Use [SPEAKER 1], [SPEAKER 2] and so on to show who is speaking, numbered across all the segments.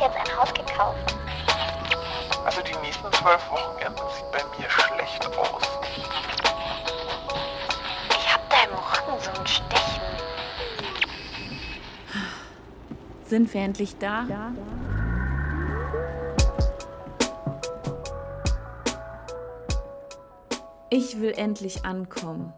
[SPEAKER 1] jetzt ein Haus gekauft.
[SPEAKER 2] Also die nächsten zwölf Wochenenden sieht bei mir schlecht aus.
[SPEAKER 1] Ich hab da im Rücken so ein Stechen.
[SPEAKER 3] Sind wir endlich da? Ja. Ich will endlich ankommen.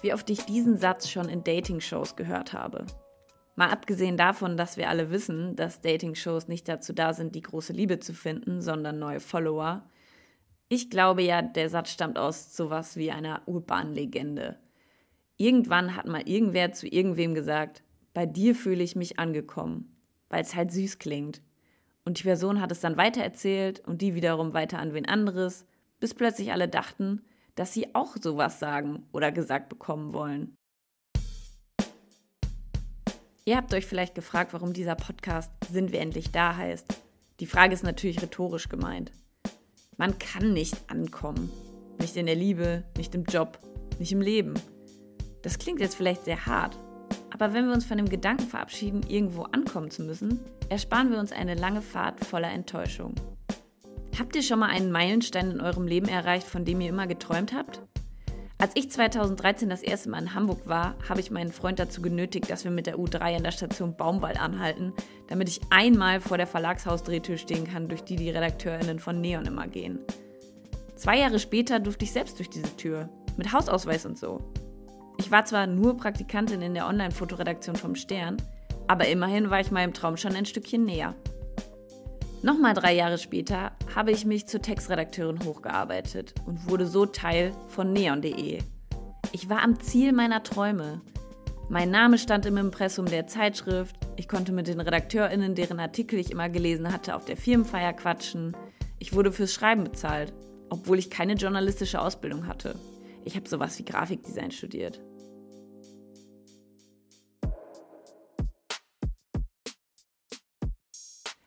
[SPEAKER 3] Wie oft ich diesen Satz schon in Dating-Shows gehört habe. Mal abgesehen davon, dass wir alle wissen, dass Dating-Shows nicht dazu da sind, die große Liebe zu finden, sondern neue Follower. Ich glaube ja, der Satz stammt aus sowas wie einer urbanen Legende. Irgendwann hat mal irgendwer zu irgendwem gesagt, bei dir fühle ich mich angekommen, weil es halt süß klingt. Und die Person hat es dann weitererzählt und die wiederum weiter an wen anderes, bis plötzlich alle dachten, dass sie auch sowas sagen oder gesagt bekommen wollen. Ihr habt euch vielleicht gefragt, warum dieser Podcast Sind wir endlich da heißt. Die Frage ist natürlich rhetorisch gemeint. Man kann nicht ankommen. Nicht in der Liebe, nicht im Job, nicht im Leben. Das klingt jetzt vielleicht sehr hart, aber wenn wir uns von dem Gedanken verabschieden, irgendwo ankommen zu müssen, ersparen wir uns eine lange Fahrt voller Enttäuschung. Habt ihr schon mal einen Meilenstein in eurem Leben erreicht, von dem ihr immer geträumt habt? Als ich 2013 das erste Mal in Hamburg war, habe ich meinen Freund dazu genötigt, dass wir mit der U3 an der Station Baumwald anhalten, damit ich einmal vor der Verlagshausdrehtür stehen kann, durch die die RedakteurInnen von Neon immer gehen. Zwei Jahre später durfte ich selbst durch diese Tür, mit Hausausweis und so. Ich war zwar nur Praktikantin in der Online-Fotoredaktion vom Stern, aber immerhin war ich meinem Traum schon ein Stückchen näher. Nochmal drei Jahre später habe ich mich zur Textredakteurin hochgearbeitet und wurde so Teil von neon.de. Ich war am Ziel meiner Träume. Mein Name stand im Impressum der Zeitschrift, ich konnte mit den RedakteurInnen, deren Artikel ich immer gelesen hatte, auf der Firmenfeier quatschen. Ich wurde fürs Schreiben bezahlt, obwohl ich keine journalistische Ausbildung hatte. Ich habe sowas wie Grafikdesign studiert.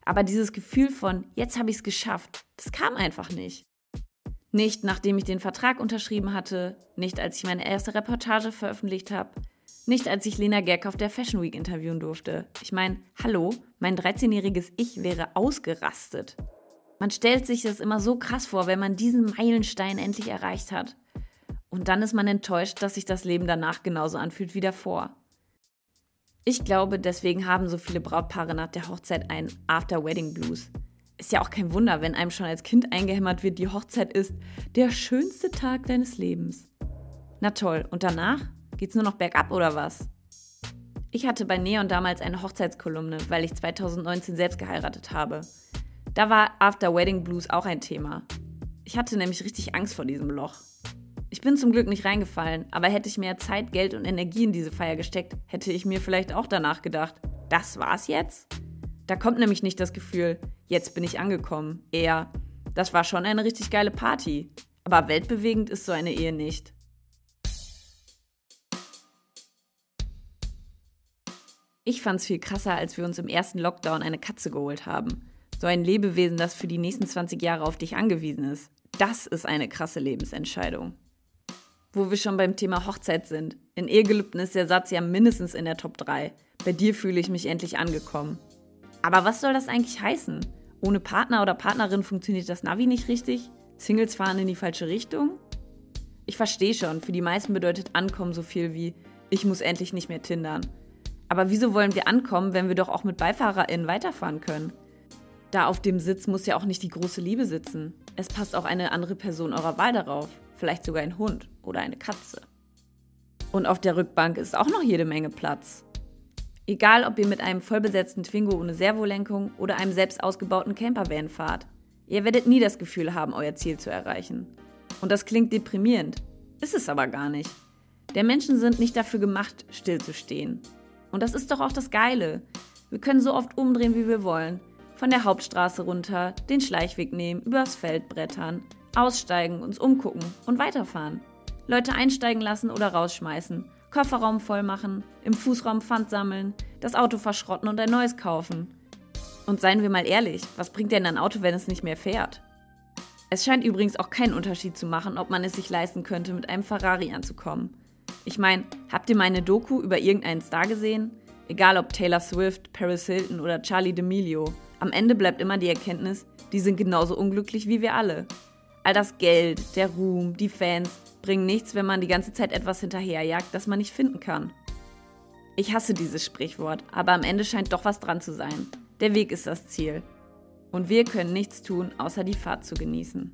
[SPEAKER 3] Aber dieses Gefühl von, jetzt habe ich es geschafft, das kam einfach nicht. Nicht nachdem ich den Vertrag unterschrieben hatte, nicht als ich meine erste Reportage veröffentlicht habe, nicht als ich Lena Gerck auf der Fashion Week interviewen durfte. Ich meine, hallo, mein 13-jähriges Ich wäre ausgerastet. Man stellt sich das immer so krass vor, wenn man diesen Meilenstein endlich erreicht hat. Und dann ist man enttäuscht, dass sich das Leben danach genauso anfühlt wie davor. Ich glaube, deswegen haben so viele Brautpaare nach der Hochzeit einen After-Wedding-Blues. Ist ja auch kein Wunder, wenn einem schon als Kind eingehämmert wird, die Hochzeit ist der schönste Tag deines Lebens. Na toll, und danach? Geht's nur noch bergab oder was? Ich hatte bei Neon damals eine Hochzeitskolumne, weil ich 2019 selbst geheiratet habe. Da war After Wedding Blues auch ein Thema. Ich hatte nämlich richtig Angst vor diesem Loch. Ich bin zum Glück nicht reingefallen, aber hätte ich mehr Zeit, Geld und Energie in diese Feier gesteckt, hätte ich mir vielleicht auch danach gedacht, das war's jetzt? Da kommt nämlich nicht das Gefühl, jetzt bin ich angekommen. Eher, das war schon eine richtig geile Party. Aber weltbewegend ist so eine Ehe nicht. Ich fand's viel krasser, als wir uns im ersten Lockdown eine Katze geholt haben. So ein Lebewesen, das für die nächsten 20 Jahre auf dich angewiesen ist. Das ist eine krasse Lebensentscheidung wo wir schon beim Thema Hochzeit sind. In Ehegelübden ist der Satz ja mindestens in der Top 3. Bei dir fühle ich mich endlich angekommen. Aber was soll das eigentlich heißen? Ohne Partner oder Partnerin funktioniert das Navi nicht richtig? Singles fahren in die falsche Richtung? Ich verstehe schon, für die meisten bedeutet Ankommen so viel wie ich muss endlich nicht mehr tindern. Aber wieso wollen wir ankommen, wenn wir doch auch mit BeifahrerInnen weiterfahren können? Da auf dem Sitz muss ja auch nicht die große Liebe sitzen. Es passt auch eine andere Person eurer Wahl darauf vielleicht sogar ein Hund oder eine Katze. Und auf der Rückbank ist auch noch jede Menge Platz. Egal, ob ihr mit einem vollbesetzten Twingo ohne Servolenkung oder einem selbst ausgebauten Campervan fahrt, ihr werdet nie das Gefühl haben, euer Ziel zu erreichen. Und das klingt deprimierend, ist es aber gar nicht. Der Menschen sind nicht dafür gemacht, stillzustehen. Und das ist doch auch das Geile. Wir können so oft umdrehen, wie wir wollen. Von der Hauptstraße runter, den Schleichweg nehmen, übers Feld brettern, Aussteigen, uns umgucken und weiterfahren. Leute einsteigen lassen oder rausschmeißen. Kofferraum voll machen, im Fußraum Pfand sammeln, das Auto verschrotten und ein neues kaufen. Und seien wir mal ehrlich, was bringt denn ein Auto, wenn es nicht mehr fährt? Es scheint übrigens auch keinen Unterschied zu machen, ob man es sich leisten könnte, mit einem Ferrari anzukommen. Ich meine, habt ihr meine Doku über irgendeinen Star gesehen? Egal ob Taylor Swift, Paris Hilton oder Charlie D'Amelio. Am Ende bleibt immer die Erkenntnis, die sind genauso unglücklich wie wir alle. All das Geld, der Ruhm, die Fans bringen nichts, wenn man die ganze Zeit etwas hinterherjagt, das man nicht finden kann. Ich hasse dieses Sprichwort, aber am Ende scheint doch was dran zu sein. Der Weg ist das Ziel. Und wir können nichts tun, außer die Fahrt zu genießen.